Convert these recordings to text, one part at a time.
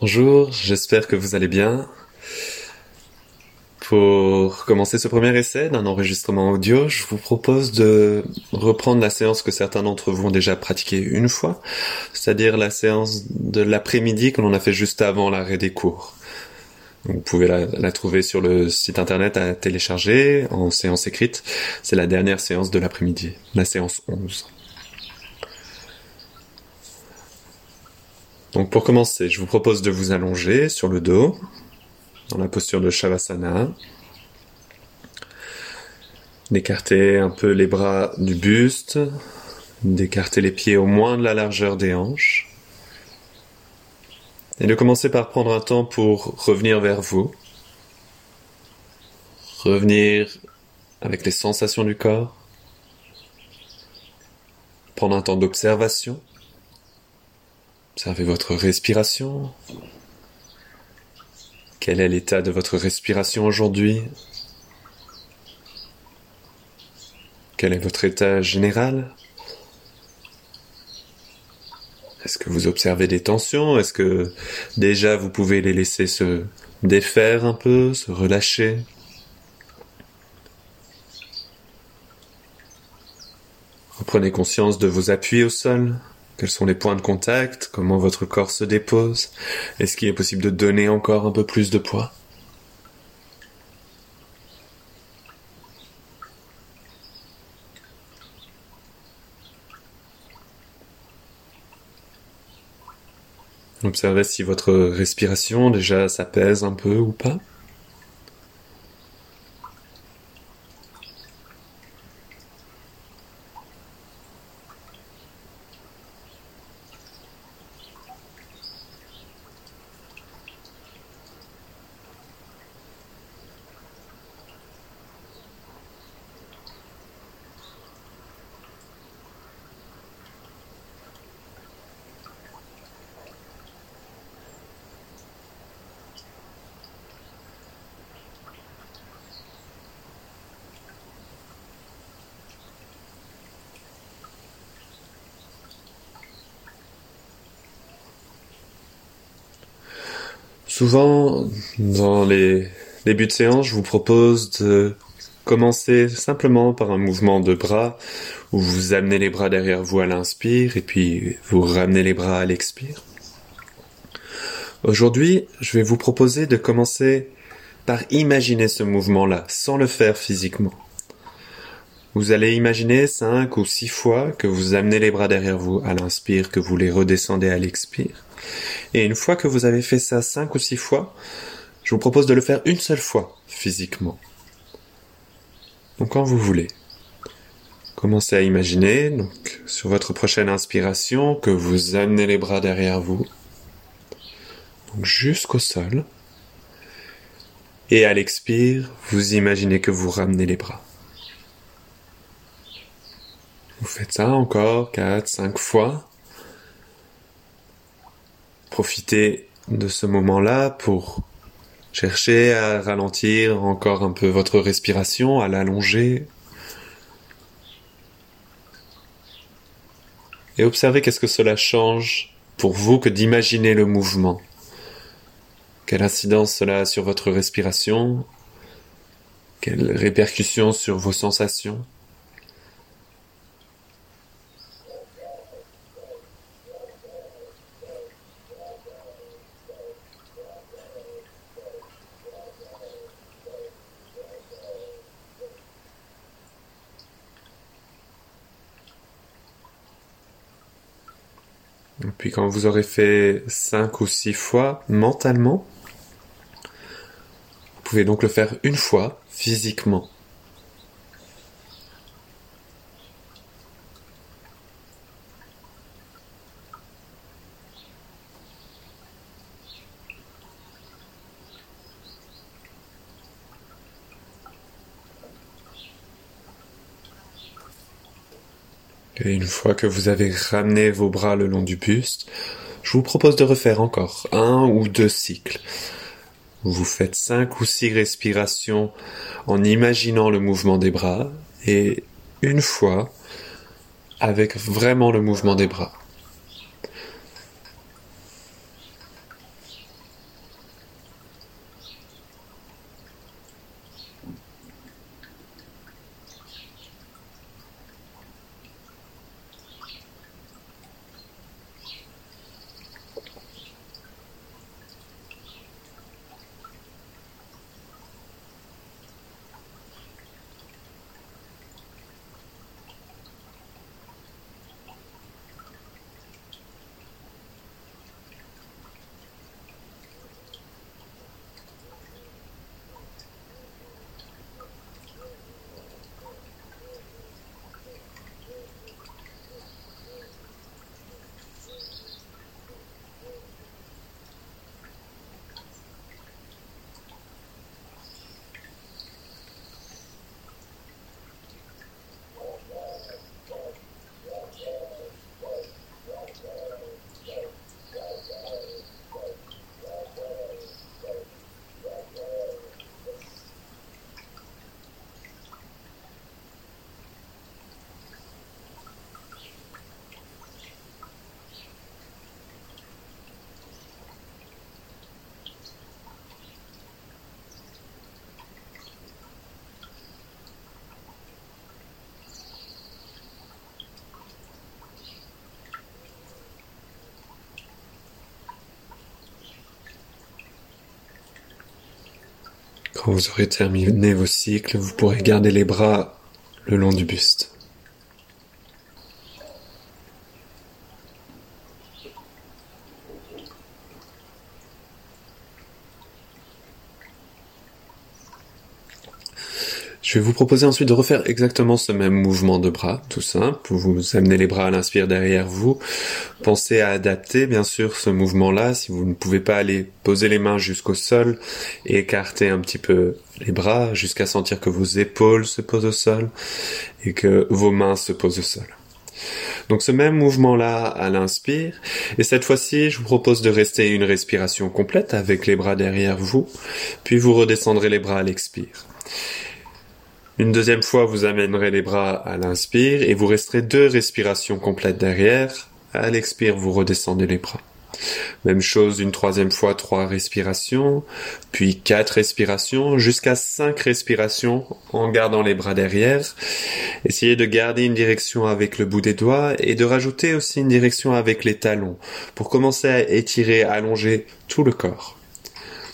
Bonjour, j'espère que vous allez bien. Pour commencer ce premier essai d'un enregistrement audio, je vous propose de reprendre la séance que certains d'entre vous ont déjà pratiquée une fois, c'est-à-dire la séance de l'après-midi que l'on a fait juste avant l'arrêt des cours. Vous pouvez la, la, trouver sur le site internet à télécharger en séance écrite. C'est la dernière séance de l'après-midi, la séance 11. Donc pour commencer, je vous propose de vous allonger sur le dos, dans la posture de Shavasana, d'écarter un peu les bras du buste, d'écarter les pieds au moins de la largeur des hanches, et de commencer par prendre un temps pour revenir vers vous, revenir avec les sensations du corps, prendre un temps d'observation, Observez votre respiration. Quel est l'état de votre respiration aujourd'hui? Quel est votre état général? Est-ce que vous observez des tensions? Est-ce que déjà vous pouvez les laisser se défaire un peu, se relâcher? Reprenez conscience de vos appuis au sol. Quels sont les points de contact? Comment votre corps se dépose? Est-ce qu'il est possible de donner encore un peu plus de poids? Observez si votre respiration déjà s'apaise un peu ou pas. Souvent, dans les débuts de séance, je vous propose de commencer simplement par un mouvement de bras où vous amenez les bras derrière vous à l'inspire et puis vous ramenez les bras à l'expire. Aujourd'hui, je vais vous proposer de commencer par imaginer ce mouvement-là sans le faire physiquement. Vous allez imaginer cinq ou six fois que vous amenez les bras derrière vous à l'inspire, que vous les redescendez à l'expire. Et une fois que vous avez fait ça cinq ou six fois, je vous propose de le faire une seule fois, physiquement. Donc quand vous voulez. Commencez à imaginer, sur votre prochaine inspiration, que vous amenez les bras derrière vous, jusqu'au sol. Et à l'expire, vous imaginez que vous ramenez les bras. Vous faites ça encore quatre, cinq fois. Profitez de ce moment-là pour chercher à ralentir encore un peu votre respiration, à l'allonger. Et observez qu'est-ce que cela change pour vous que d'imaginer le mouvement. Quelle incidence cela a sur votre respiration Quelles répercussions sur vos sensations Puis quand vous aurez fait cinq ou six fois mentalement, vous pouvez donc le faire une fois physiquement. Et une fois que vous avez ramené vos bras le long du buste, je vous propose de refaire encore un ou deux cycles. Vous faites cinq ou six respirations en imaginant le mouvement des bras et une fois avec vraiment le mouvement des bras. Quand vous aurez terminé vos cycles, vous pourrez garder les bras le long du buste. Je vais vous proposer ensuite de refaire exactement ce même mouvement de bras, tout simple. Vous amenez les bras à l'inspire derrière vous. Pensez à adapter, bien sûr, ce mouvement-là. Si vous ne pouvez pas aller poser les mains jusqu'au sol et écarter un petit peu les bras jusqu'à sentir que vos épaules se posent au sol et que vos mains se posent au sol. Donc ce même mouvement-là à l'inspire, et cette fois-ci, je vous propose de rester une respiration complète avec les bras derrière vous, puis vous redescendrez les bras à l'expire. Une deuxième fois, vous amènerez les bras à l'inspire et vous resterez deux respirations complètes derrière. À l'expire, vous redescendez les bras. Même chose une troisième fois, trois respirations, puis quatre respirations, jusqu'à cinq respirations en gardant les bras derrière. Essayez de garder une direction avec le bout des doigts et de rajouter aussi une direction avec les talons pour commencer à étirer, allonger tout le corps.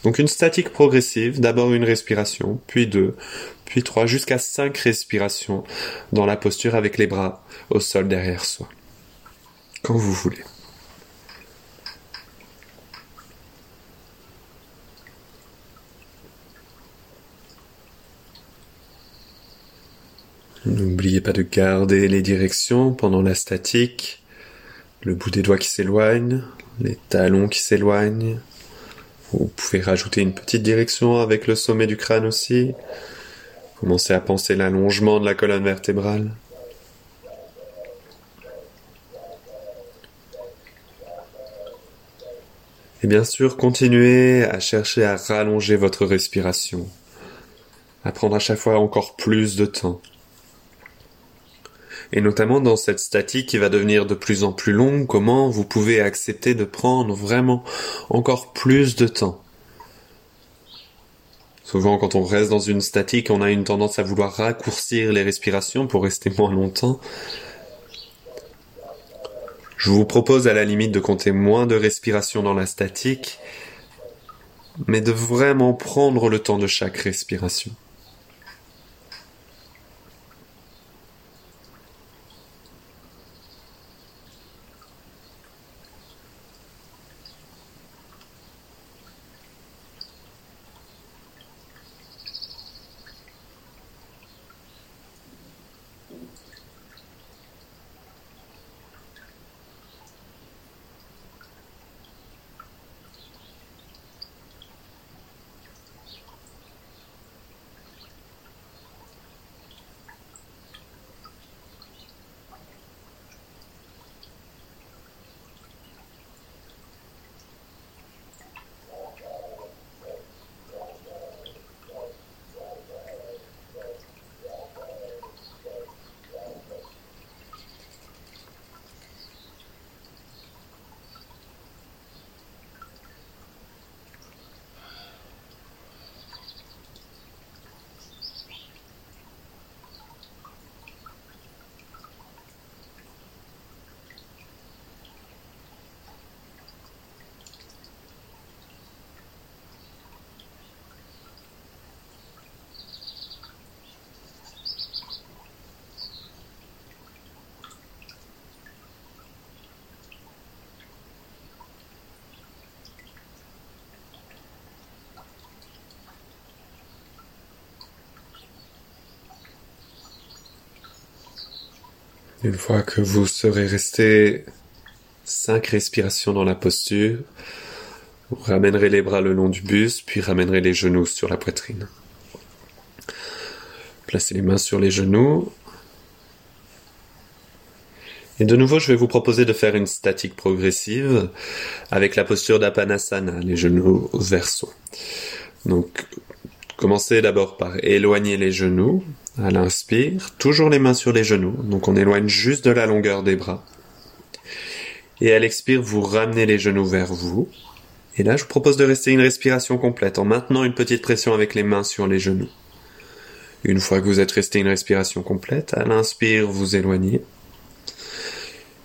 Donc une statique progressive, d'abord une respiration, puis deux, puis trois, jusqu'à cinq respirations dans la posture avec les bras au sol derrière soi. Quand vous voulez. N'oubliez pas de garder les directions pendant la statique, le bout des doigts qui s'éloigne, les talons qui s'éloignent, vous pouvez rajouter une petite direction avec le sommet du crâne aussi. Commencez à penser l'allongement de la colonne vertébrale. Et bien sûr, continuez à chercher à rallonger votre respiration, à prendre à chaque fois encore plus de temps et notamment dans cette statique qui va devenir de plus en plus longue, comment vous pouvez accepter de prendre vraiment encore plus de temps. Souvent, quand on reste dans une statique, on a une tendance à vouloir raccourcir les respirations pour rester moins longtemps. Je vous propose à la limite de compter moins de respirations dans la statique, mais de vraiment prendre le temps de chaque respiration. Une fois que vous serez resté cinq respirations dans la posture, vous ramènerez les bras le long du buste, puis ramènerez les genoux sur la poitrine. Placez les mains sur les genoux. Et de nouveau, je vais vous proposer de faire une statique progressive avec la posture d'Apanasana, les genoux verso. Donc, commencez d'abord par éloigner les genoux, à l'inspire, toujours les mains sur les genoux, donc on éloigne juste de la longueur des bras. Et à l'expire, vous ramenez les genoux vers vous. Et là, je vous propose de rester une respiration complète en maintenant une petite pression avec les mains sur les genoux. Une fois que vous êtes resté une respiration complète, à l'inspire, vous éloignez.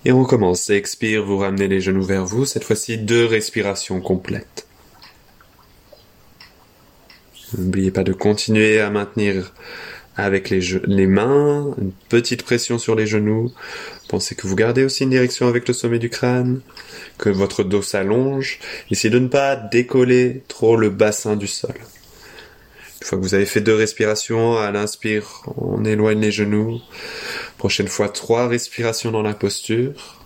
Et on recommence. Expire, vous ramenez les genoux vers vous. Cette fois-ci, deux respirations complètes. N'oubliez pas de continuer à maintenir avec les, mains, une petite pression sur les genoux. Pensez que vous gardez aussi une direction avec le sommet du crâne, que votre dos s'allonge. Essayez de ne pas décoller trop le bassin du sol. Une fois que vous avez fait deux respirations, à l'inspire, on éloigne les genoux. Prochaine fois, trois respirations dans la posture.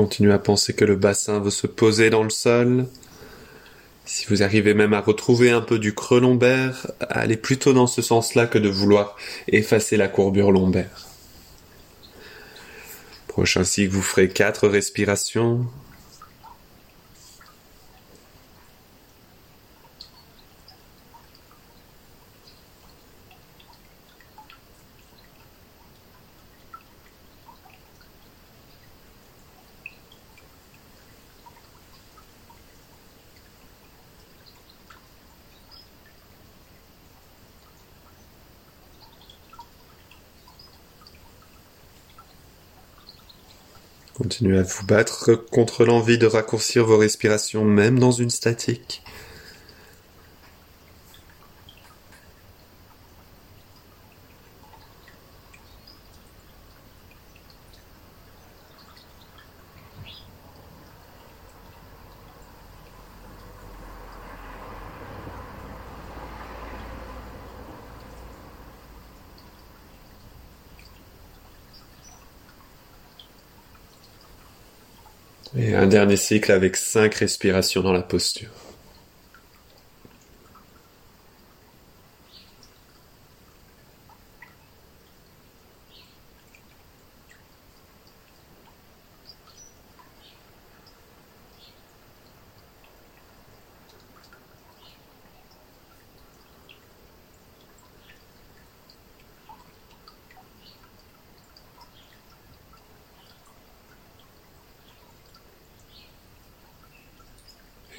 Continuez à penser que le bassin veut se poser dans le sol. Si vous arrivez même à retrouver un peu du creux lombaire, allez plutôt dans ce sens-là que de vouloir effacer la courbure lombaire. Prochain cycle, vous ferez quatre respirations. Continuez à vous battre contre l'envie de raccourcir vos respirations même dans une statique. Et un dernier cycle avec cinq respirations dans la posture.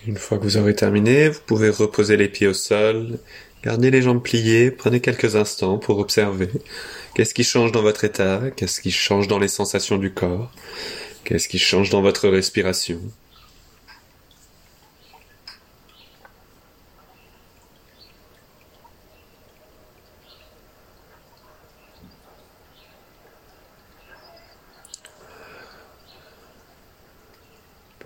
Une fois que vous aurez terminé, vous pouvez reposer les pieds au sol, gardez les jambes pliées, prenez quelques instants pour observer qu'est-ce qui change dans votre état, qu'est-ce qui change dans les sensations du corps, qu'est-ce qui change dans votre respiration.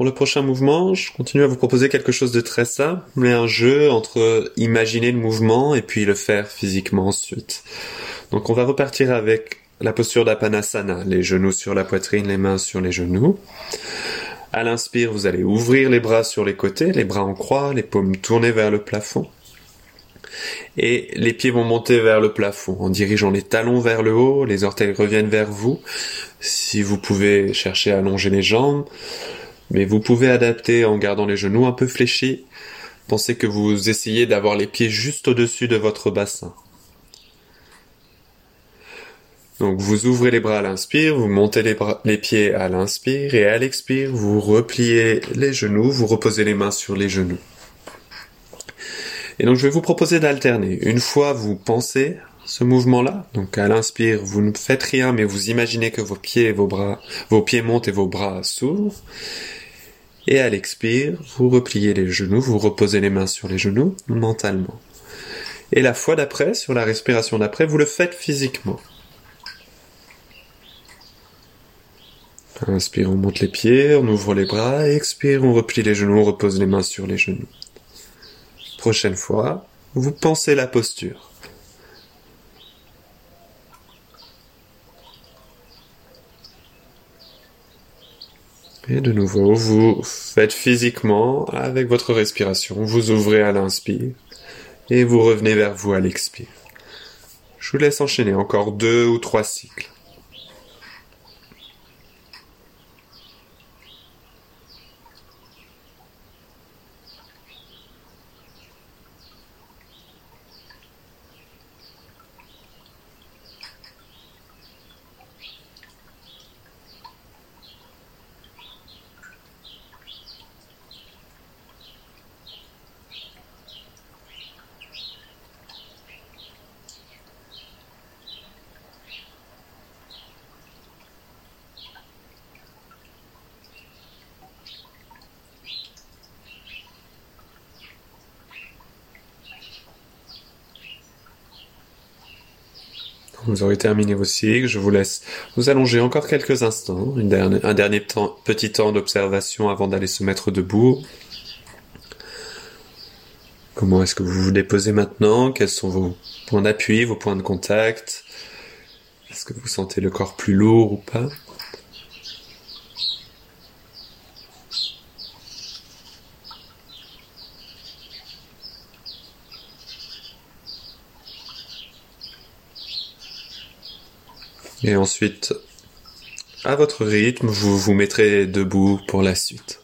Le prochain mouvement, je continue à vous proposer quelque chose de très simple, mais un jeu entre imaginer le mouvement et puis le faire physiquement ensuite. Donc on va repartir avec la posture d'Apanasana, les genoux sur la poitrine, les mains sur les genoux. À l'inspire, vous allez ouvrir les bras sur les côtés, les bras en croix, les paumes tournées vers le plafond. Et les pieds vont monter vers le plafond en dirigeant les talons vers le haut, les orteils reviennent vers vous. Si vous pouvez chercher à allonger les jambes, mais vous pouvez adapter en gardant les genoux un peu fléchis. Pensez que vous essayez d'avoir les pieds juste au-dessus de votre bassin. Donc vous ouvrez les bras à l'inspire, vous montez les, pieds à l'inspire et à l'expire, vous repliez les genoux, vous reposez les mains sur les genoux. Et donc je vais vous proposer d'alterner. Une fois vous pensez ce mouvement-là. Donc à l'inspire, vous ne faites rien, mais vous imaginez que vos pieds et vos bras, vos pieds montent et vos bras s'ouvrent. Et à l'expire, vous repliez les genoux, vous reposez les mains sur les genoux mentalement. Et la fois d'après, sur la respiration d'après, vous le faites physiquement. Inspire, on monte les pieds, on ouvre les bras, expire, on replie les genoux, on repose les mains sur les genoux. Prochaine fois, vous pensez la posture. Et de nouveau, vous faites physiquement avec votre respiration, vous ouvrez à l'inspire et vous revenez vers vous à l'expire. Je vous laisse enchaîner encore deux ou trois cycles. Terminé vos cycles, je vous laisse. Vous allonger encore quelques instants, un dernier petit temps d'observation avant d'aller se mettre debout. Comment est-ce que vous vous déposez maintenant? Quels sont vos points d'appui, vos points de contact? Est-ce que vous sentez le corps plus lourd ou pas? Et ensuite, à votre rythme, vous vous mettrez debout pour la suite.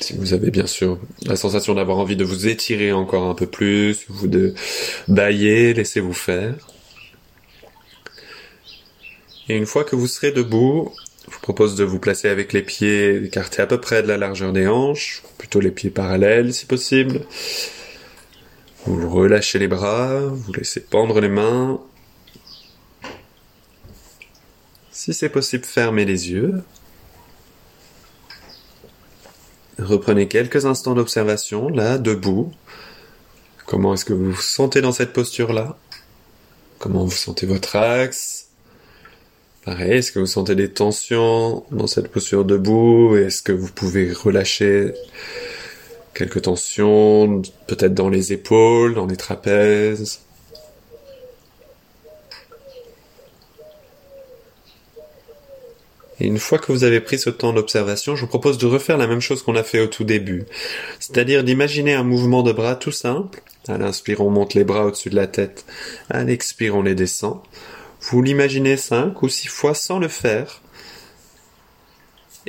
Si vous avez bien sûr la sensation d'avoir envie de vous étirer encore un peu plus, ou de bailler, laissez-vous faire. Et une fois que vous serez debout, je vous propose de vous placer avec les pieds écartés à peu près de la largeur des hanches, plutôt les pieds parallèles si possible. Vous relâchez les bras, vous laissez pendre les mains. Si c'est possible, fermez les yeux. Reprenez quelques instants d'observation, là, debout. Comment est-ce que vous vous sentez dans cette posture-là? Comment vous sentez votre axe? Pareil, est-ce que vous sentez des tensions dans cette posture debout? Est-ce que vous pouvez relâcher quelques tensions, peut-être dans les épaules, dans les trapèzes. Et une fois que vous avez pris ce temps d'observation, je vous propose de refaire la même chose qu'on a fait au tout début. C'est-à-dire d'imaginer un mouvement de bras tout simple. À l'inspire, on monte les bras au-dessus de la tête. À l'expire, on les descend. Vous l'imaginez cinq ou six fois sans le faire.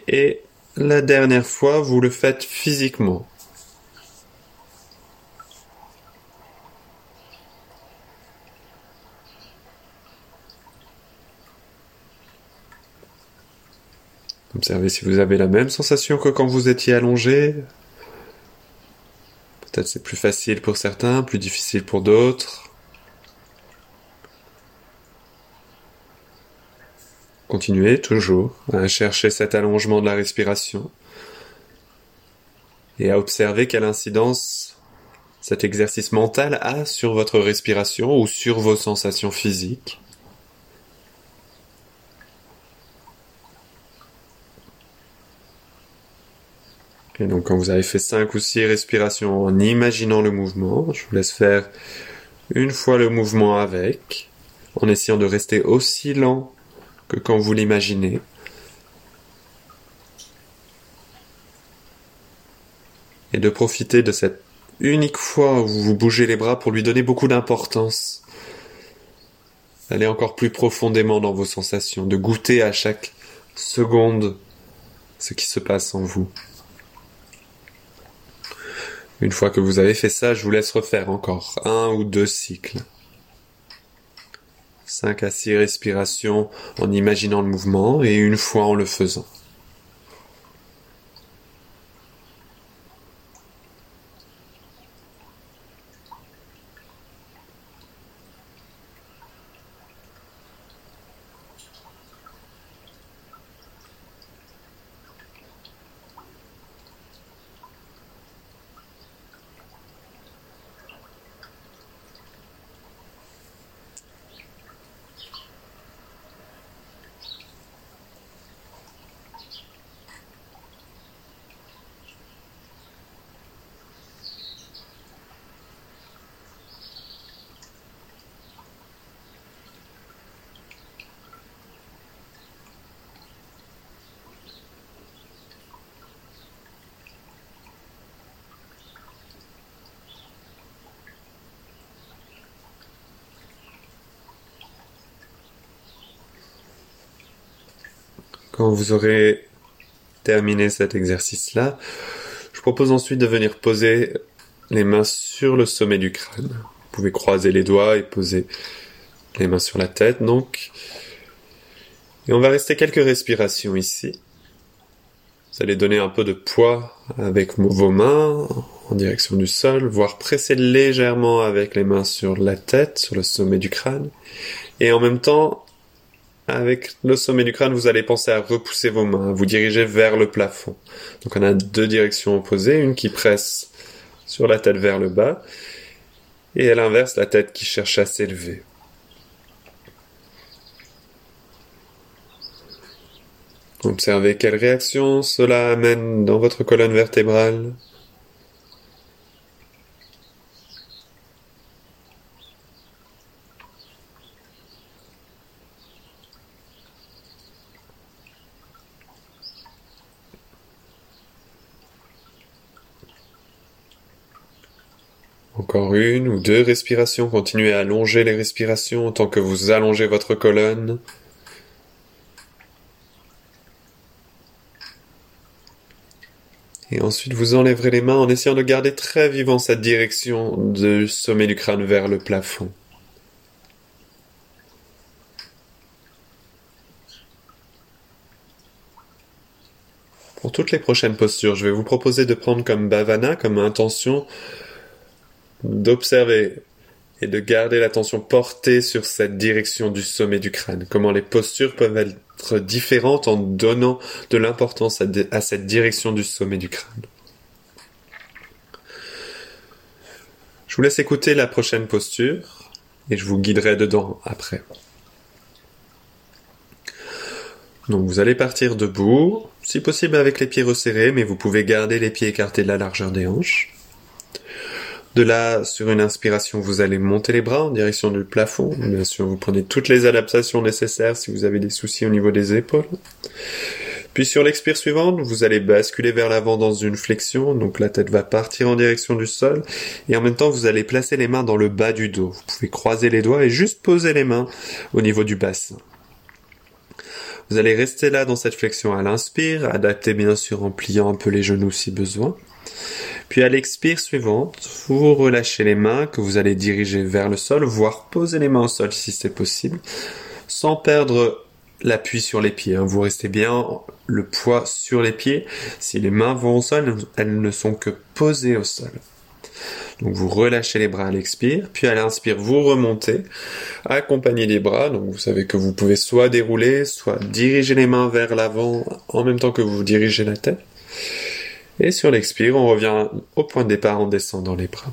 Et la dernière fois, vous le faites physiquement. Observez si vous avez la même sensation que quand vous étiez allongé. Peut-être c'est plus facile pour certains, plus difficile pour d'autres. Continuez toujours à chercher cet allongement de la respiration et à observer quelle incidence cet exercice mental a sur votre respiration ou sur vos sensations physiques. Et donc quand vous avez fait 5 ou 6 respirations en imaginant le mouvement, je vous laisse faire une fois le mouvement avec, en essayant de rester aussi lent que quand vous l'imaginez. Et de profiter de cette unique fois où vous bougez les bras pour lui donner beaucoup d'importance. Aller encore plus profondément dans vos sensations, de goûter à chaque seconde ce qui se passe en vous. Une fois que vous avez fait ça, je vous laisse refaire encore un ou deux cycles. 5 à 6 respirations en imaginant le mouvement et une fois en le faisant. Vous aurez terminé cet exercice-là, je propose ensuite de venir poser les mains sur le sommet du crâne. Vous pouvez croiser les doigts et poser les mains sur la tête, donc. Et on va rester quelques respirations ici. Vous allez donner un peu de poids avec vos mains en direction du sol, voire presser légèrement avec les mains sur la tête, sur le sommet du crâne. Et en même temps, avec le sommet du crâne, vous allez penser à repousser vos mains, à vous diriger vers le plafond. Donc on a deux directions opposées, une qui presse sur la tête vers le bas Et à l'inverse, la tête qui cherche à s'élever. Observez quelle réaction cela amène dans votre colonne vertébrale. Encore une ou deux respirations. Continuez à allonger les respirations tant que vous allongez votre colonne. Et ensuite, vous enlèverez les mains en essayant de garder très vivant cette direction du sommet du crâne vers le plafond. Pour toutes les prochaines postures, je vais vous proposer de prendre comme bhavana, comme intention, d'observer et de garder l'attention portée sur cette direction du sommet du crâne. Comment les postures peuvent être différentes en donnant de l'importance à, cette direction du sommet du crâne. Je vous laisse écouter la prochaine posture et je vous guiderai dedans après. Donc vous allez partir debout, si possible avec les pieds resserrés, mais vous pouvez garder les pieds écartés de la largeur des hanches. De là, sur une inspiration, vous allez monter les bras en direction du plafond. Bien sûr, vous prenez toutes les adaptations nécessaires si vous avez des soucis au niveau des épaules. Puis sur l'expire suivante, vous allez basculer vers l'avant dans une flexion, donc la tête va partir en direction du sol, et en même temps vous allez placer les mains dans le bas du dos. Vous pouvez croiser les doigts et juste poser les mains au niveau du bassin. Vous allez rester là dans cette flexion à l'inspire, adapter bien sûr en pliant un peu les genoux si besoin. Puis à l'expire suivante, vous relâchez les mains que vous allez diriger vers le sol, voire poser les mains au sol si c'est possible, sans perdre l'appui sur les pieds. Hein. Vous restez bien le poids sur les pieds. Si les mains vont au sol, elles ne sont que posées au sol. Donc vous relâchez les bras à l'expire, puis à l'inspire vous remontez, accompagnez les bras. Donc vous savez que vous pouvez soit dérouler, soit diriger les mains vers l'avant en même temps que vous dirigez la tête. Et sur l'expire, on revient au point de départ en descendant les bras.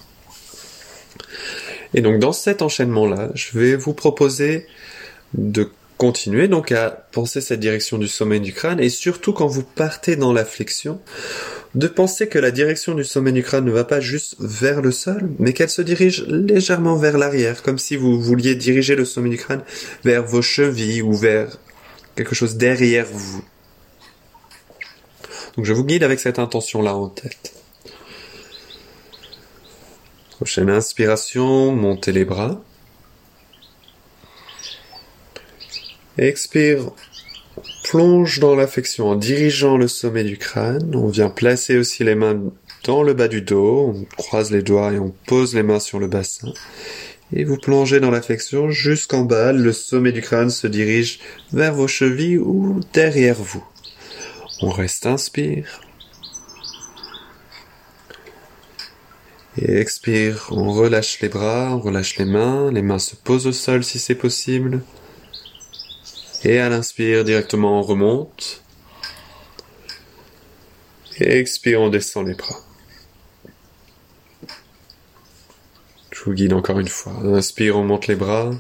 Et donc dans cet enchaînement-là, je vais vous proposer de continuer donc à penser cette direction du sommet du crâne et surtout quand vous partez dans la flexion, de penser que la direction du sommet du crâne ne va pas juste vers le sol, mais qu'elle se dirige légèrement vers l'arrière, comme si vous vouliez diriger le sommet du crâne vers vos chevilles ou vers quelque chose derrière vous. Donc je vous guide avec cette intention-là en tête. Prochaine inspiration, montez les bras. Expire, plonge dans l'affection en dirigeant le sommet du crâne. On vient placer aussi les mains dans le bas du dos. On croise les doigts et on pose les mains sur le bassin. Et vous plongez dans l'affection jusqu'en bas. Le sommet du crâne se dirige vers vos chevilles ou derrière vous. On reste inspire. Et expire, on relâche les bras, on relâche les mains, les mains se posent au sol si c'est possible. Et à l'inspire, directement on remonte. Et expire, on descend les bras. Je vous guide encore une fois. Inspire, on monte les bras.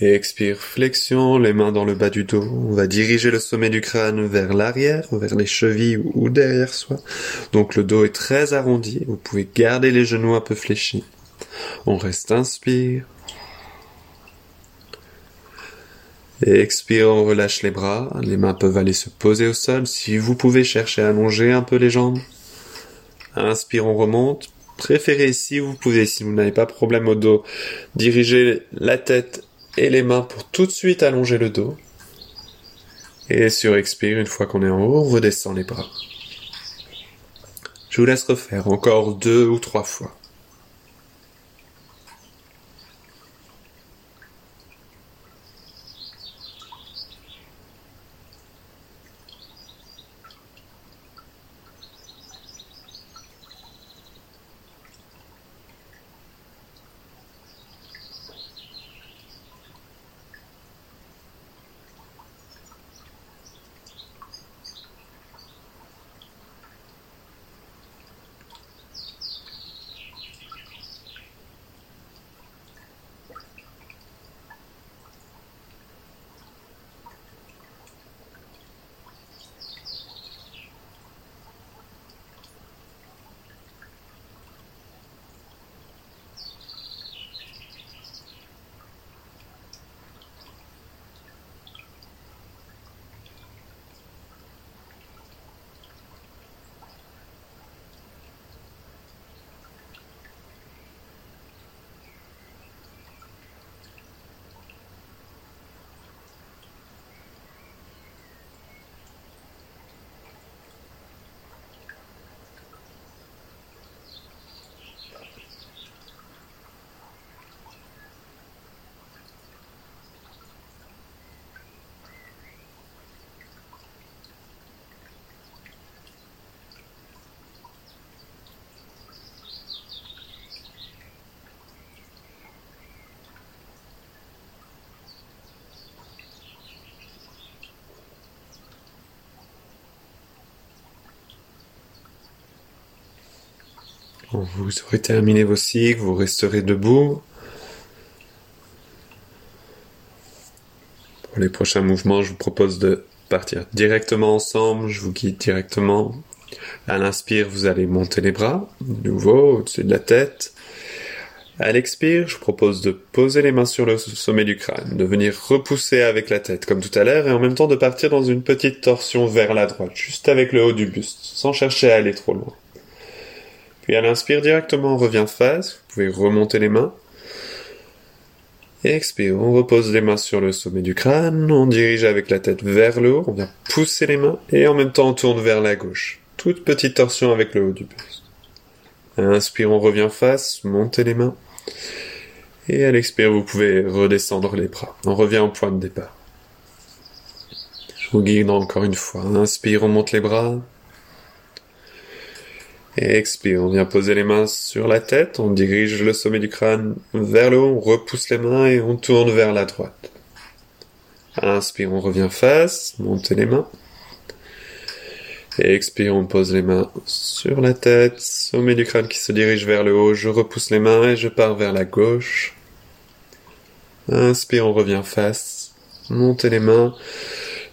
Expire, flexion, les mains dans le bas du dos. On va diriger le sommet du crâne vers l'arrière, vers les chevilles ou derrière soi. Donc le dos est très arrondi. Vous pouvez garder les genoux un peu fléchis. On reste inspire. Et expire, on relâche les bras. Les mains peuvent aller se poser au sol. Si vous pouvez chercher à allonger un peu les jambes. Inspire, on remonte. Préférez si vous pouvez, si vous n'avez pas de problème au dos, diriger la tête et les mains pour tout de suite allonger le dos. Et sur expire, une fois qu'on est en haut, on redescend les bras. Je vous laisse refaire encore deux ou trois fois. Vous aurez terminé vos cycles, vous resterez debout. Pour les prochains mouvements, je vous propose de partir directement ensemble. Je vous guide directement. À l'inspire, vous allez monter les bras, de nouveau, au-dessus de la tête. À l'expire, je vous propose de poser les mains sur le sommet du crâne, de venir repousser avec la tête comme tout à l'heure et en même temps de partir dans une petite torsion vers la droite, juste avec le haut du buste, sans chercher à aller trop loin. Puis à l'inspire directement, on revient face, vous pouvez remonter les mains. Et expire, on repose les mains sur le sommet du crâne, on dirige avec la tête vers le haut, on vient pousser les mains et en même temps on tourne vers la gauche. Toute petite torsion avec le haut du buste. Inspire, on revient face, montez les mains. Et à l'expire, vous pouvez redescendre les bras. On revient au point de départ. Je vous guide encore une fois. Inspire, on monte les bras. Et expire, on vient poser les mains sur la tête, on dirige le sommet du crâne vers le haut, on repousse les mains et on tourne vers la droite. Inspire, on revient face, montez les mains. Et expire, on pose les mains sur la tête, sommet du crâne qui se dirige vers le haut, je repousse les mains et je pars vers la gauche. Inspire, on revient face, montez les mains,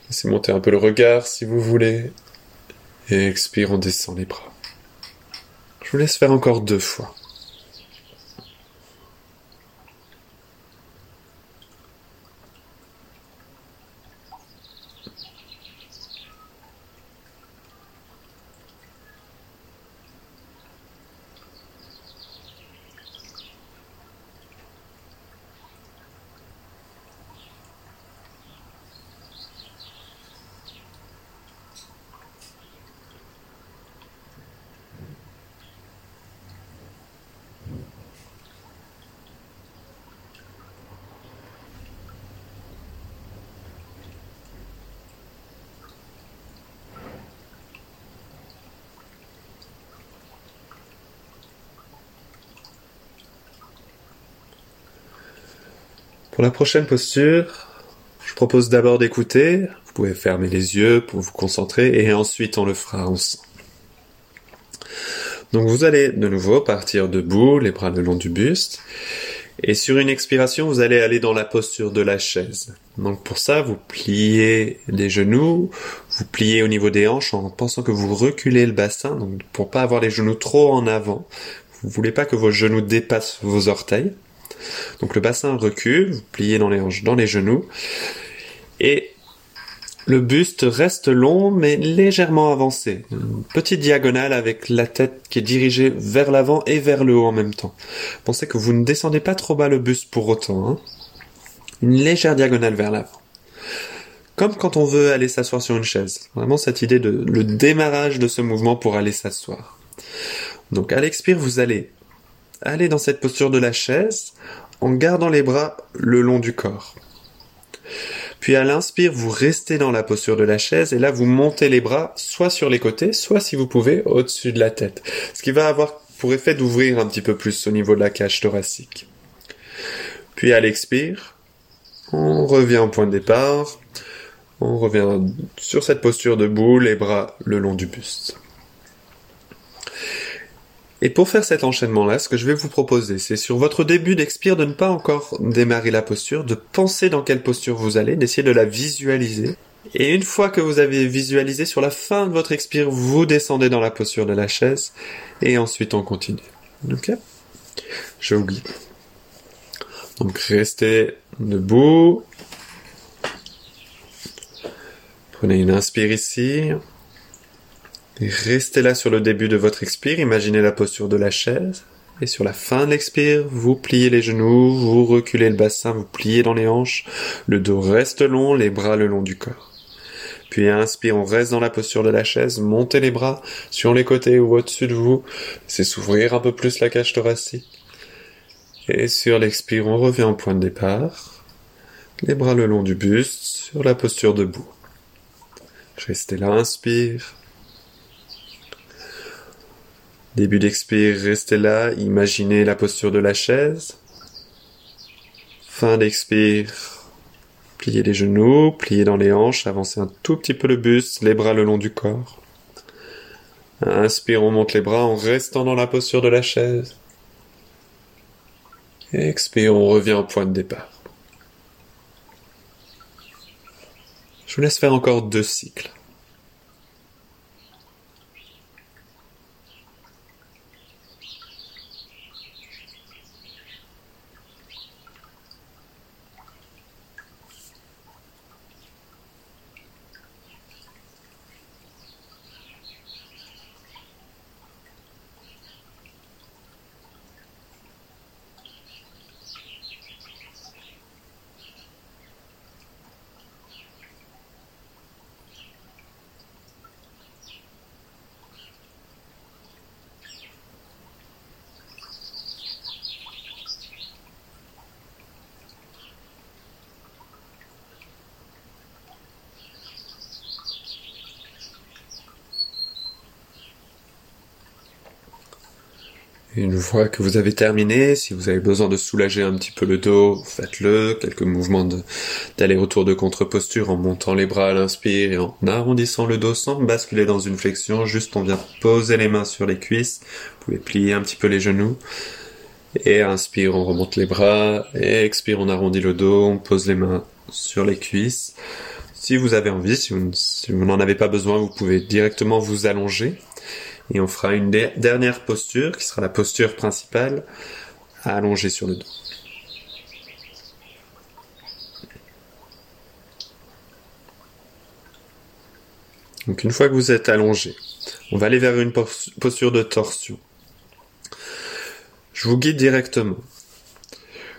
laissez monter un peu le regard si vous voulez. Et expire, on descend les bras. Je vous laisse faire encore deux fois. Pour la prochaine posture, je propose d'abord d'écouter. Vous pouvez fermer les yeux pour vous concentrer et ensuite on le fera ensemble. Donc vous allez de nouveau partir debout, les bras le long du buste. Et sur une expiration, vous allez aller dans la posture de la chaise. Donc pour ça, vous pliez les genoux, vous pliez au niveau des hanches en pensant que vous reculez le bassin, donc pour pas avoir les genoux trop en avant. Vous voulez pas que vos genoux dépassent vos orteils. Donc le bassin recule, vous pliez dans les dans les genoux, et le buste reste long mais légèrement avancé. Une petite diagonale avec la tête qui est dirigée vers l'avant et vers le haut en même temps. Pensez que vous ne descendez pas trop bas le buste pour autant. Hein. Une légère diagonale vers l'avant. Comme quand on veut aller s'asseoir sur une chaise. Vraiment cette idée de le démarrage de ce mouvement pour aller s'asseoir. Donc à l'expire, vous allez Allez dans cette posture de la chaise en gardant les bras le long du corps. Puis à l'inspire, vous restez dans la posture de la chaise et là vous montez les bras soit sur les côtés, soit si vous pouvez au-dessus de la tête. Ce qui va avoir pour effet d'ouvrir un petit peu plus au niveau de la cage thoracique. Puis à l'expire, on revient au point de départ, on revient sur cette posture debout, les bras le long du buste. Et pour faire cet enchaînement-là, ce que je vais vous proposer, c'est sur votre début d'expire de ne pas encore démarrer la posture, de penser dans quelle posture vous allez, d'essayer de la visualiser. Et une fois que vous avez visualisé, sur la fin de votre expire, vous descendez dans la posture de la chaise, et ensuite on continue. Ok? Je guide. Donc restez debout. Prenez une inspire ici. Restez là sur le début de votre expire, imaginez la posture de la chaise. Et sur la fin de l'expire, vous pliez les genoux, vous reculez le bassin, vous pliez dans les hanches, le dos reste long, les bras le long du corps. Puis inspire, on reste dans la posture de la chaise, montez les bras sur les côtés ou au-dessus de vous, c'est s'ouvrir un peu plus la cage thoracique. Et sur l'expire, on revient au point de départ, les bras le long du buste, sur la posture debout. Restez là, inspire. Début d'expire, restez là, imaginez la posture de la chaise. Fin d'expire, pliez les genoux, pliez dans les hanches, avancez un tout petit peu le buste, les bras le long du corps. Inspire, on monte les bras en restant dans la posture de la chaise. Expire, on revient au point de départ. Je vous laisse faire encore deux cycles. Une fois que vous avez terminé, si vous avez besoin de soulager un petit peu le dos, faites-le. Quelques mouvements d'aller-retour de, contre-posture en montant les bras à l'inspire et en arrondissant le dos sans basculer dans une flexion. Juste on vient poser les mains sur les cuisses. Vous pouvez plier un petit peu les genoux. Et inspire, on remonte les bras. Et expire, on arrondit le dos. On pose les mains sur les cuisses. Si vous avez envie, si vous n'en avez pas besoin, vous pouvez directement vous allonger et on fera une dernière posture qui sera la posture principale allongée sur le dos. Donc une fois que vous êtes allongé, on va aller vers une posture de torsion. Je vous guide directement.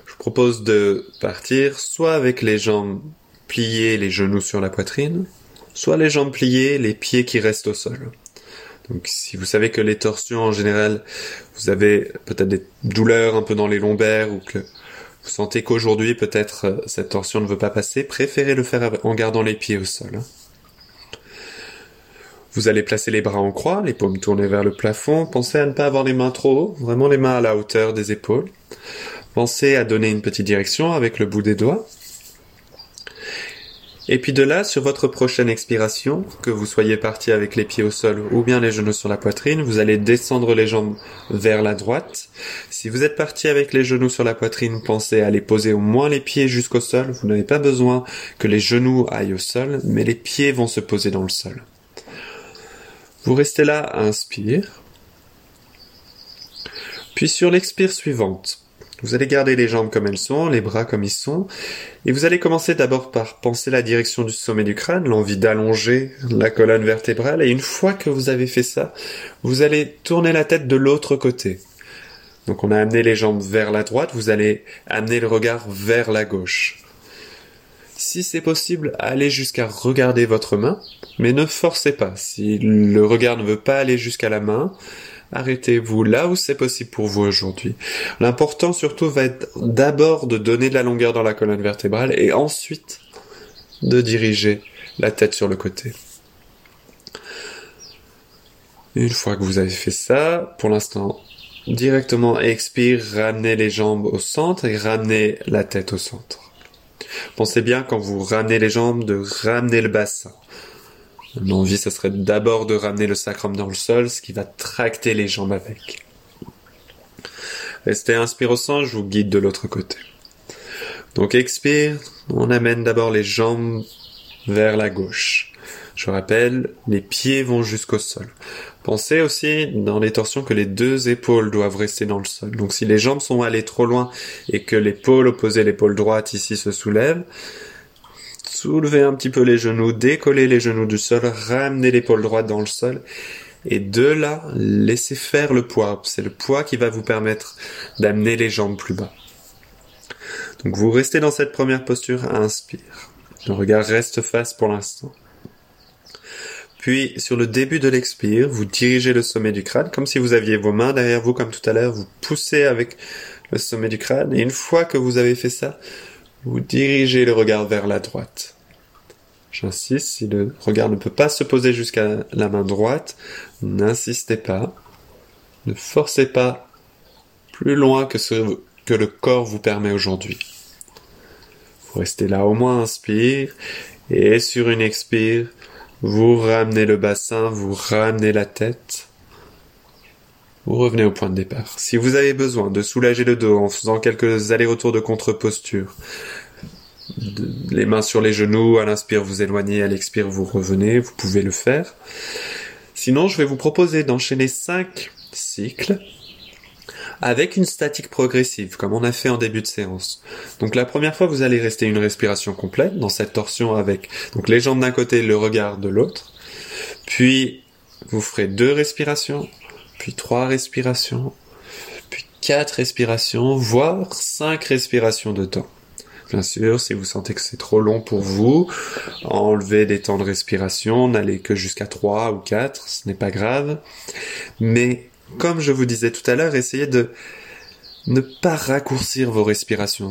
Je vous propose de partir soit avec les jambes pliées, les genoux sur la poitrine, soit les jambes pliées, les pieds qui restent au sol. Donc si vous savez que les torsions en général, vous avez peut-être des douleurs un peu dans les lombaires ou que vous sentez qu'aujourd'hui peut-être euh, cette torsion ne veut pas passer, préférez le faire en gardant les pieds au sol. Hein. Vous allez placer les bras en croix, les paumes tournées vers le plafond. Pensez à ne pas avoir les mains trop haut, vraiment les mains à la hauteur des épaules. Pensez à donner une petite direction avec le bout des doigts. Et puis de là, sur votre prochaine expiration, que vous soyez parti avec les pieds au sol ou bien les genoux sur la poitrine, vous allez descendre les jambes vers la droite. Si vous êtes parti avec les genoux sur la poitrine, pensez à aller poser au moins les pieds jusqu'au sol. Vous n'avez pas besoin que les genoux aillent au sol, mais les pieds vont se poser dans le sol. Vous restez là, inspire. Puis sur l'expire suivante, vous allez garder les jambes comme elles sont, les bras comme ils sont, et vous allez commencer d'abord par penser la direction du sommet du crâne, l'envie d'allonger la colonne vertébrale, et une fois que vous avez fait ça, vous allez tourner la tête de l'autre côté. Donc on a amené les jambes vers la droite, vous allez amener le regard vers la gauche. Si c'est possible, allez jusqu'à regarder votre main, mais ne forcez pas. Si le regard ne veut pas aller jusqu'à la main, Arrêtez-vous là où c'est possible pour vous aujourd'hui. L'important surtout va être d'abord de donner de la longueur dans la colonne vertébrale et ensuite de diriger la tête sur le côté. Une fois que vous avez fait ça, pour l'instant, directement expire, ramenez les jambes au centre et ramenez la tête au centre. Pensez bien quand vous ramenez les jambes de ramener le bassin. L'envie, ce serait d'abord de ramener le sacrum dans le sol, ce qui va tracter les jambes avec. Restez inspire au centre, je vous guide de l'autre côté. Donc expire, on amène d'abord les jambes vers la gauche. Je rappelle, les pieds vont jusqu'au sol. Pensez aussi dans les torsions que les deux épaules doivent rester dans le sol. Donc si les jambes sont allées trop loin et que l'épaule opposée, l'épaule droite ici se soulève, Soulevez un petit peu les genoux, décollez les genoux du sol, ramenez l'épaule droite dans le sol. Et de là, laissez faire le poids. C'est le poids qui va vous permettre d'amener les jambes plus bas. Donc vous restez dans cette première posture, inspire. Le regard reste face pour l'instant. Puis, sur le début de l'expire, vous dirigez le sommet du crâne, comme si vous aviez vos mains derrière vous, comme tout à l'heure, vous poussez avec le sommet du crâne, et une fois que vous avez fait ça, vous dirigez le regard vers la droite. J'insiste, si le regard ne peut pas se poser jusqu'à la main droite, n'insistez pas. Ne forcez pas plus loin que ce que le corps vous permet aujourd'hui. Vous restez là au moins inspire et sur une expire, vous ramenez le bassin, vous ramenez la tête. Vous revenez au point de départ. Si vous avez besoin de soulager le dos en faisant quelques allers-retours de contre-posture, les mains sur les genoux, à l'inspire vous éloignez, à l'expire vous revenez, vous pouvez le faire. Sinon, je vais vous proposer d'enchaîner 5 cycles avec une statique progressive, comme on a fait en début de séance. Donc la première fois, vous allez rester une respiration complète dans cette torsion avec donc les jambes d'un côté, le regard de l'autre. Puis vous ferez deux respirations, puis trois respirations, puis quatre respirations, voire cinq respirations de temps. Bien sûr, si vous sentez que c'est trop long pour vous, enlevez des temps de respiration, n'allez que jusqu'à 3 ou 4, ce n'est pas grave. Mais, comme je vous disais tout à l'heure, essayez de ne pas raccourcir vos respirations,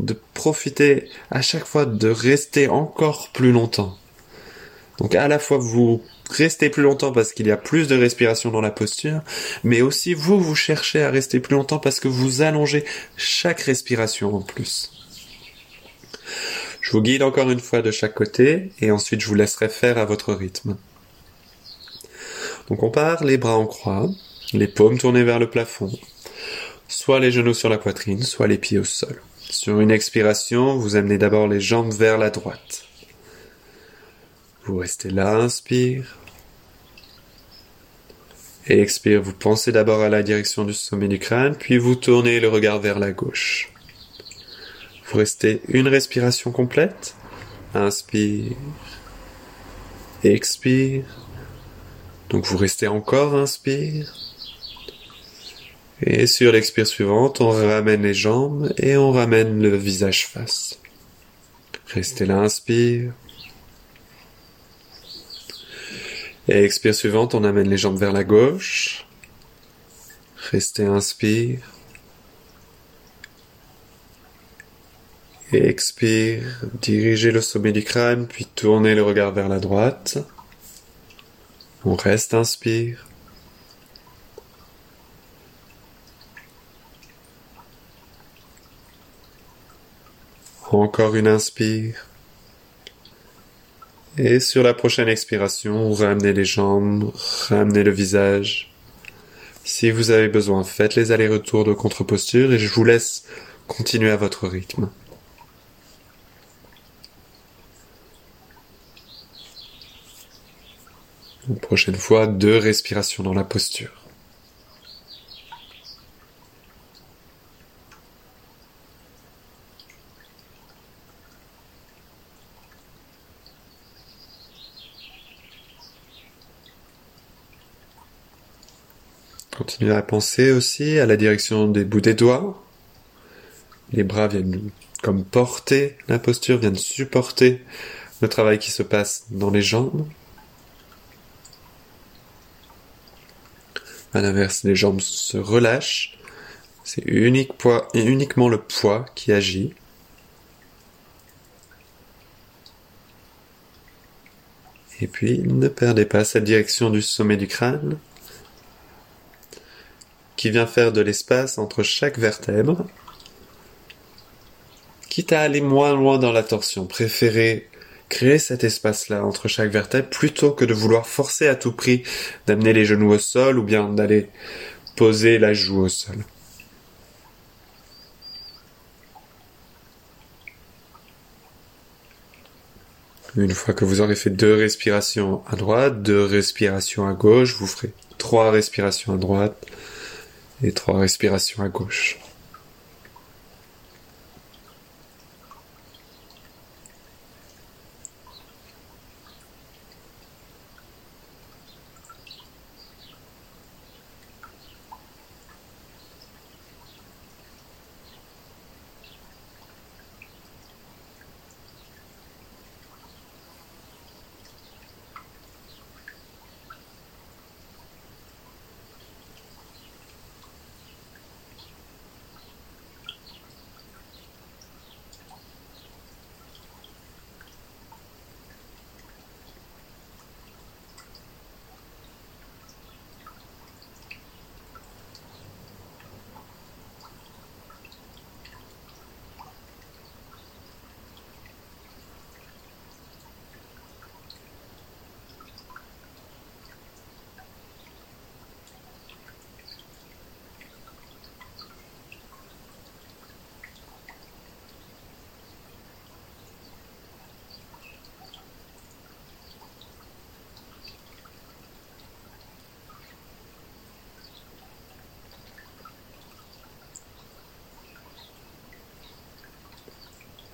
de profiter à chaque fois de rester encore plus longtemps. Donc à la fois vous restez plus longtemps parce qu'il y a plus de respiration dans la posture, mais aussi vous, vous cherchez à rester plus longtemps parce que vous allongez chaque respiration en plus. Je vous guide encore une fois de chaque côté et ensuite je vous laisserai faire à votre rythme. Donc on part les bras en croix, les paumes tournées vers le plafond, soit les genoux sur la poitrine, soit les pieds au sol. Sur une expiration, vous amenez d'abord les jambes vers la droite. Vous restez là, inspire. Et expire, vous pensez d'abord à la direction du sommet du crâne, puis vous tournez le regard vers la gauche. Vous restez une respiration complète. Inspire. Expire. Donc vous restez encore inspire. Et sur l'expire suivante, on ramène les jambes et on ramène le visage face. Restez là, inspire. Et expire suivante, on amène les jambes vers la gauche. Restez inspire. Et expire, dirigez le sommet du crâne, puis tournez le regard vers la droite. On reste, inspire. Encore une inspire. Et sur la prochaine expiration, ramenez les jambes, ramenez le visage. Si vous avez besoin, faites les allers-retours de contre-posture et je vous laisse continuer à votre rythme. Une prochaine fois, deux respirations dans la posture. Continuez à penser aussi à la direction des bouts des doigts. Les bras viennent comme porter la posture, viennent supporter le travail qui se passe dans les jambes. À l'inverse, les jambes se relâchent. C'est uniquement le poids qui agit. Et puis, ne perdez pas cette direction du sommet du crâne qui vient faire de l'espace entre chaque vertèbre. Quitte à aller moins loin dans la torsion, préférez créer cet espace-là entre chaque vertèbre plutôt que de vouloir forcer à tout prix d'amener les genoux au sol ou bien d'aller poser la joue au sol. Une fois que vous aurez fait deux respirations à droite, deux respirations à gauche, vous ferez trois respirations à droite et trois respirations à gauche.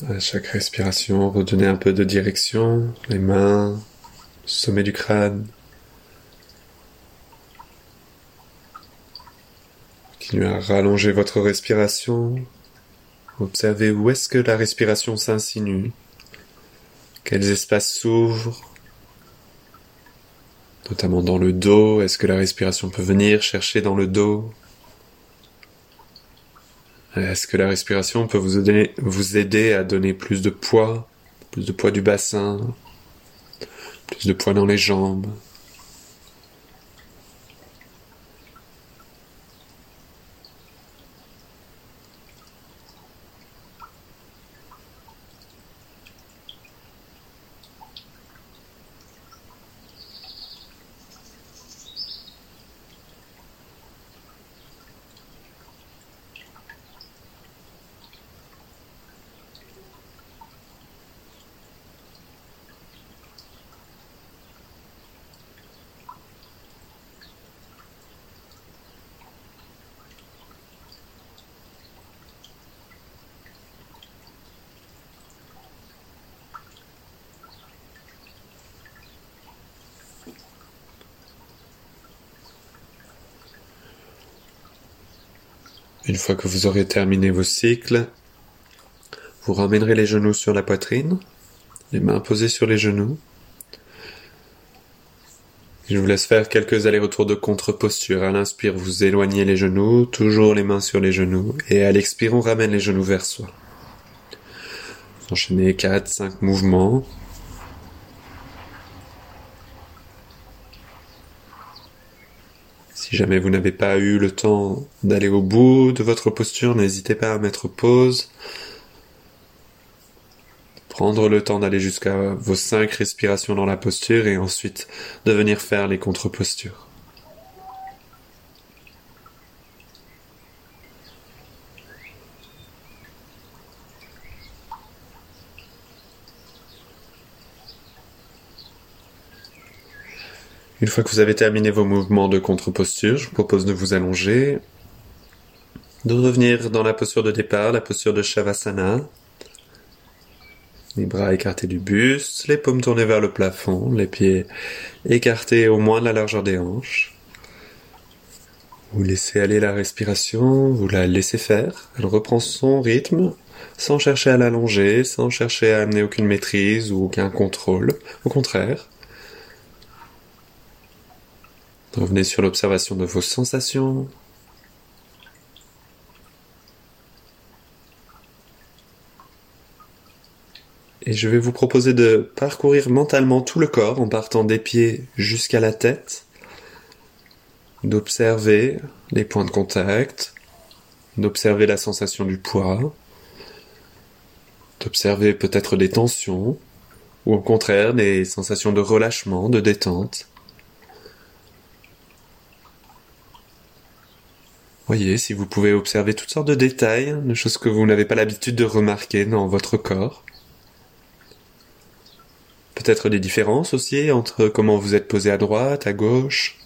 À chaque respiration, redonnez un peu de direction, les mains, sommet du crâne. Continuez à rallonger votre respiration. Observez où est-ce que la respiration s'insinue. Quels espaces s'ouvrent. Notamment dans le dos. Est-ce que la respiration peut venir chercher dans le dos Est-ce que la respiration peut vous aider, à donner plus de poids, plus de poids du bassin, plus de poids dans les jambes? Fois que vous aurez terminé vos cycles, vous ramènerez les genoux sur la poitrine, les mains posées sur les genoux. Je vous laisse faire quelques allers-retours de contre-posture. À l'inspire, vous éloignez les genoux, toujours les mains sur les genoux, et à l'expire, on ramène les genoux vers soi. Enchaînez 4-5 mouvements. Si jamais vous n'avez pas eu le temps d'aller au bout de votre posture, n'hésitez pas à mettre pause. Prendre le temps d'aller jusqu'à vos cinq respirations dans la posture et ensuite de venir faire les contre-postures. Une fois que vous avez terminé vos mouvements de contre-posture, je vous propose de vous allonger, de revenir dans la posture de départ, la posture de Shavasana. Les bras écartés du buste, les paumes tournées vers le plafond, les pieds écartés au moins de la largeur des hanches. Vous laissez aller la respiration, vous la laissez faire, elle reprend son rythme, sans chercher à l'allonger, sans chercher à amener aucune maîtrise ou aucun contrôle. Au contraire, Revenez sur l'observation de vos sensations. Et je vais vous proposer de parcourir mentalement tout le corps en partant des pieds jusqu'à la tête, d'observer les points de contact, d'observer la sensation du poids, d'observer peut-être des tensions, ou au contraire des sensations de relâchement, de détente. Voyez si vous pouvez observer toutes sortes de détails, de choses que vous n'avez pas l'habitude de remarquer dans votre corps. Peut-être des différences aussi entre comment vous êtes posé à droite, à gauche.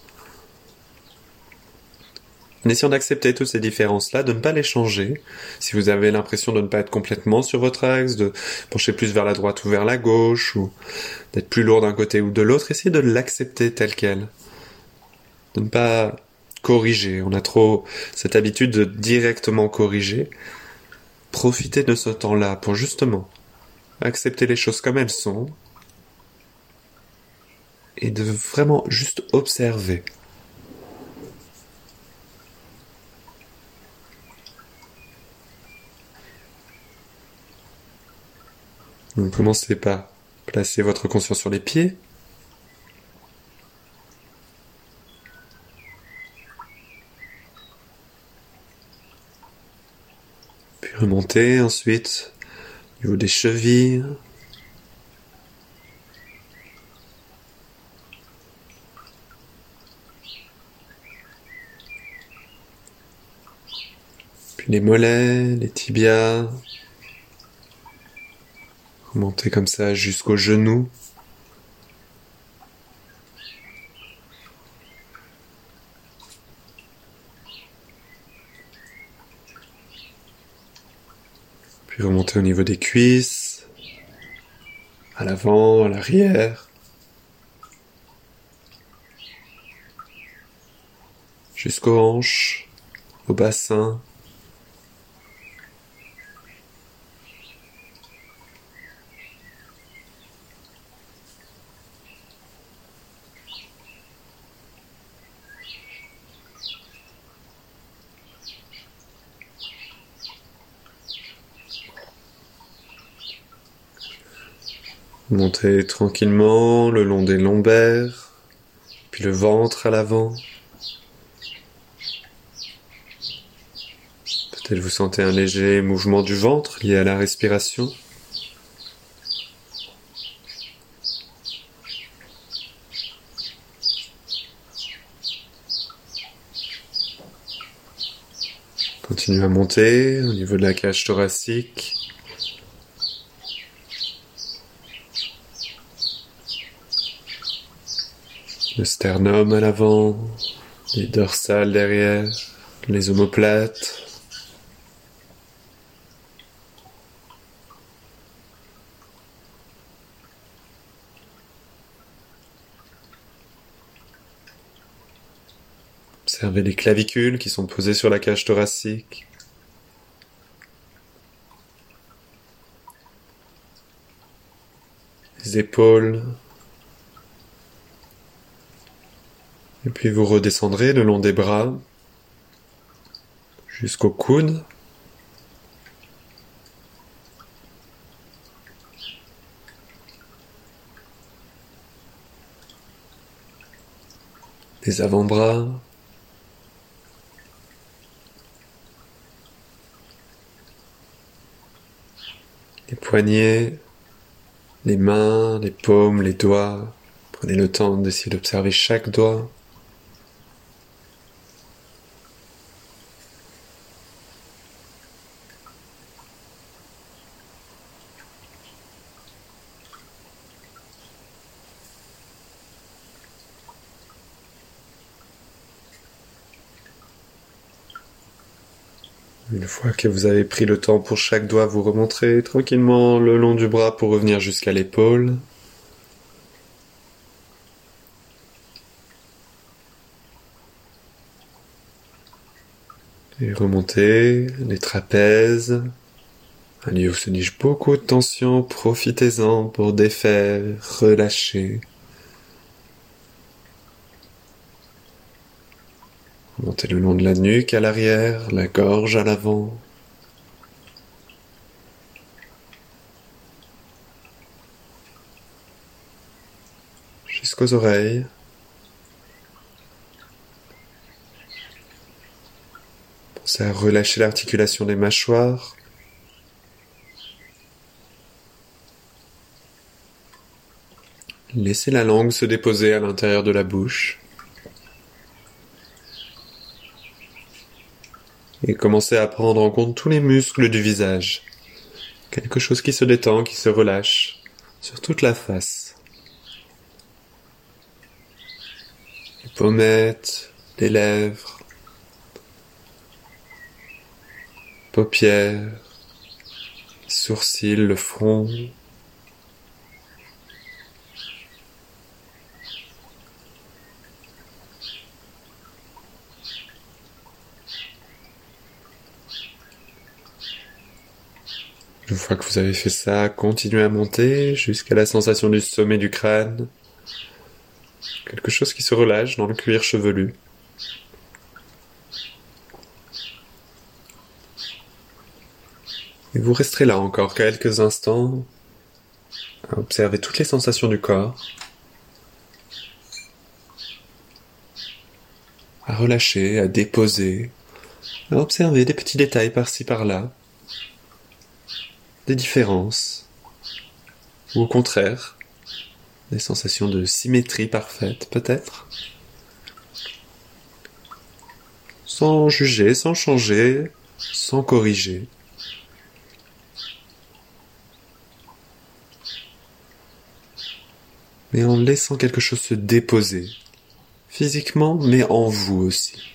En essayant d'accepter toutes ces différences-là, de ne pas les changer. Si vous avez l'impression de ne pas être complètement sur votre axe, de pencher plus vers la droite ou vers la gauche, ou d'être plus lourd d'un côté ou de l'autre, essayez de l'accepter tel quel. De ne pas corriger. On a trop cette habitude de directement corriger. Profitez de ce temps-là pour justement accepter les choses comme elles sont et de vraiment juste observer. Donc commencez par placer votre conscience sur les pieds, remonter ensuite au niveau des chevilles. Puis les mollets, les tibias. Remonter comme ça jusqu'aux genoux. Puis remontez au niveau des cuisses, à l'avant, à l'arrière. Jusqu'aux hanches, au bassin, Montez tranquillement le long des lombaires, puis le ventre à l'avant. Peut-être vous sentez un léger mouvement du ventre lié à la respiration. Continuez à monter au niveau de la cage thoracique. Le sternum à l'avant, les dorsales derrière, les omoplates. Observez les clavicules qui sont posées sur la cage thoracique. Les épaules, Et puis vous redescendrez le long des bras jusqu'au coude. Les avant-bras. Les poignets, les mains, les paumes, les doigts. Prenez le temps d'essayer d'observer chaque doigt. Une que vous avez pris le temps pour chaque doigt, vous remontrez tranquillement le long du bras pour revenir jusqu'à l'épaule. Et remontez les trapèzes, un lieu où se niche beaucoup de tension, profitez-en pour défaire, relâcher. Montez le long de la nuque à l'arrière, la gorge à l'avant. Jusqu'aux oreilles. Pensez à relâcher l'articulation des mâchoires. Laissez la langue se déposer à l'intérieur de la bouche. Et commencez à prendre en compte tous les muscles du visage. Quelque chose qui se détend, qui se relâche sur toute la face. Les pommettes, les lèvres, paupières, sourcils, le front, Une fois que vous avez fait ça, continuez à monter jusqu'à la sensation du sommet du crâne. Quelque chose qui se relâche dans le cuir chevelu. Et vous resterez là encore quelques instants à observer toutes les sensations du corps, à relâcher, à déposer, à observer des petits détails par-ci par-là des différences, ou au contraire, des sensations de symétrie parfaite, peut-être, sans juger, sans changer, sans corriger. mais en laissant quelque chose se déposer, physiquement, mais en vous aussi.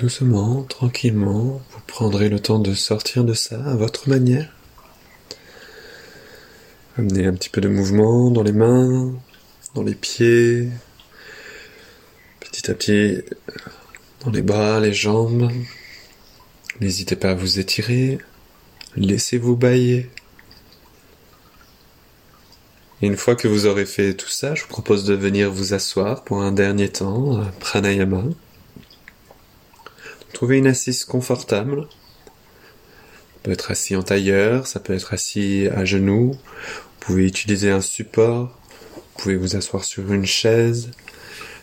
Doucement, tranquillement, vous prendrez le temps de sortir de ça à votre manière. Amenez un petit peu de mouvement dans les mains, dans les pieds, petit à petit dans les bras, les jambes. N'hésitez pas à vous étirer, laissez-vous bailler. Et une fois que vous aurez fait tout ça, je vous propose de venir vous asseoir pour un dernier temps, pranayama. Trouvez une assise confortable. Ça peut être assis en tailleur, ça peut être assis à genoux. Vous pouvez utiliser un support. Vous pouvez vous asseoir sur une chaise.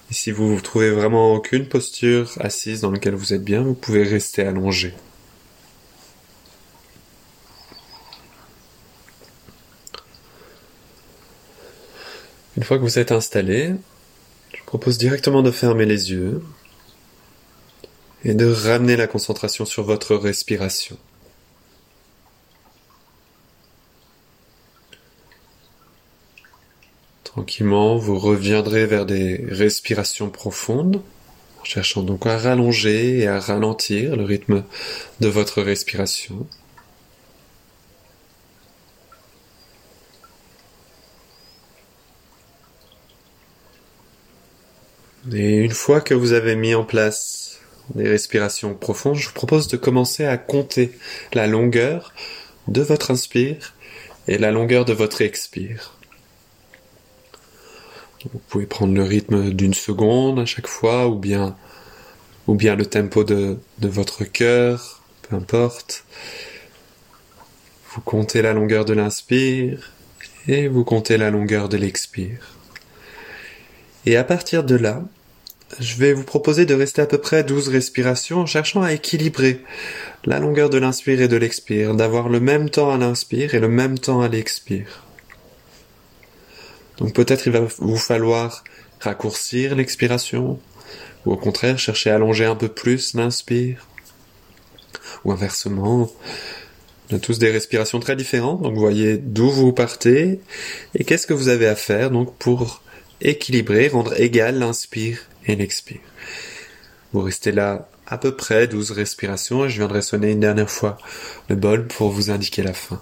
Et si vous ne trouvez vraiment aucune posture assise dans laquelle vous êtes bien, vous pouvez rester allongé. Une fois que vous êtes installé, je vous propose directement de fermer les yeux et de ramener la concentration sur votre respiration. Tranquillement, vous reviendrez vers des respirations profondes, en cherchant donc à rallonger et à ralentir le rythme de votre respiration. Et une fois que vous avez mis en place des respirations profondes, je vous propose de commencer à compter la longueur de votre inspire et la longueur de votre expire. Vous pouvez prendre le rythme d'une seconde à chaque fois, ou bien, ou bien le tempo de, de votre cœur, peu importe. Vous comptez la longueur de l'inspire et vous comptez la longueur de l'expire. Et à partir de là, je vais vous proposer de rester à peu près 12 respirations en cherchant à équilibrer la longueur de l'inspire et de l'expire, d'avoir le même temps à l'inspire et le même temps à l'expire. Donc peut-être il va vous falloir raccourcir l'expiration, ou au contraire chercher à allonger un peu plus l'inspire, ou inversement. On a tous des respirations très différentes, donc vous voyez d'où vous partez et qu'est-ce que vous avez à faire donc pour équilibrer, rendre égal l'inspire et l'expire. Vous restez là à peu près 12 respirations et je viendrai sonner une dernière fois le bol pour vous indiquer la fin.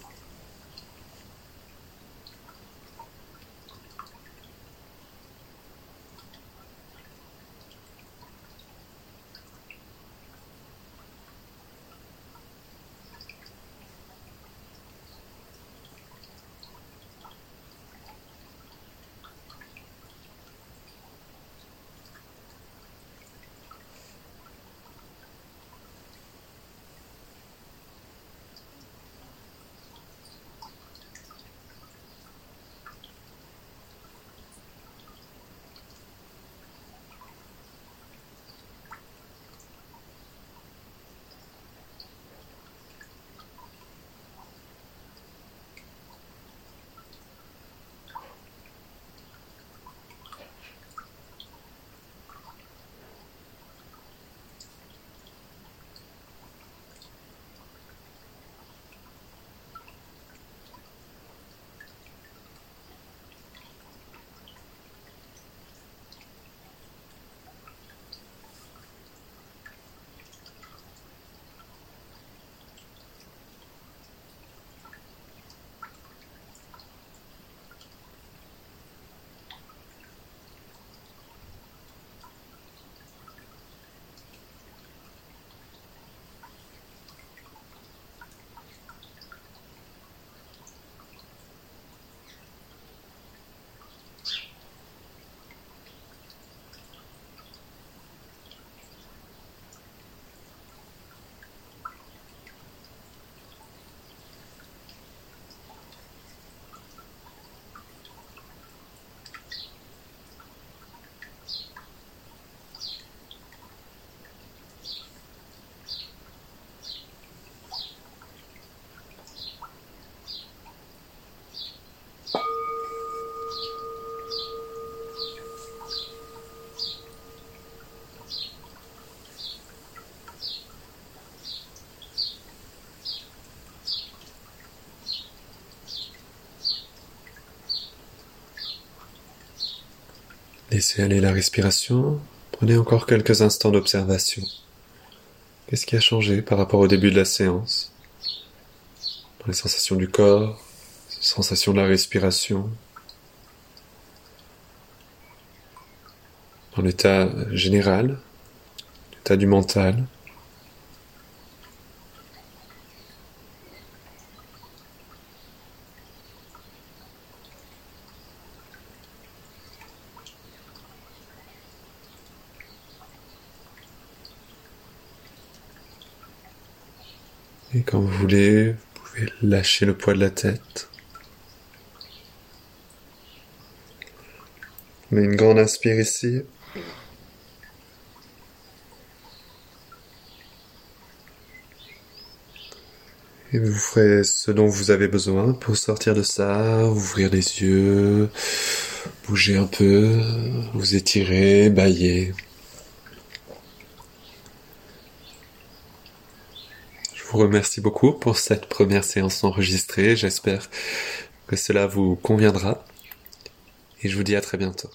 Laissez aller la respiration. Prenez encore quelques instants d'observation. Qu'est-ce qui a changé par rapport au début de la séance? Dans les sensations du corps, sensations de la respiration, dans l'état général, l'état du mental. Et quand vous voulez, vous lâcher le poids de la tête. Met une grande inspire ici. Et vous ferez ce dont vous avez besoin pour sortir de ça, ouvrir les yeux, bouger un peu, vous étirer, bailler. vous remercie beaucoup pour cette première séance enregistrée. J'espère que cela vous conviendra. Et je vous dis à très bientôt.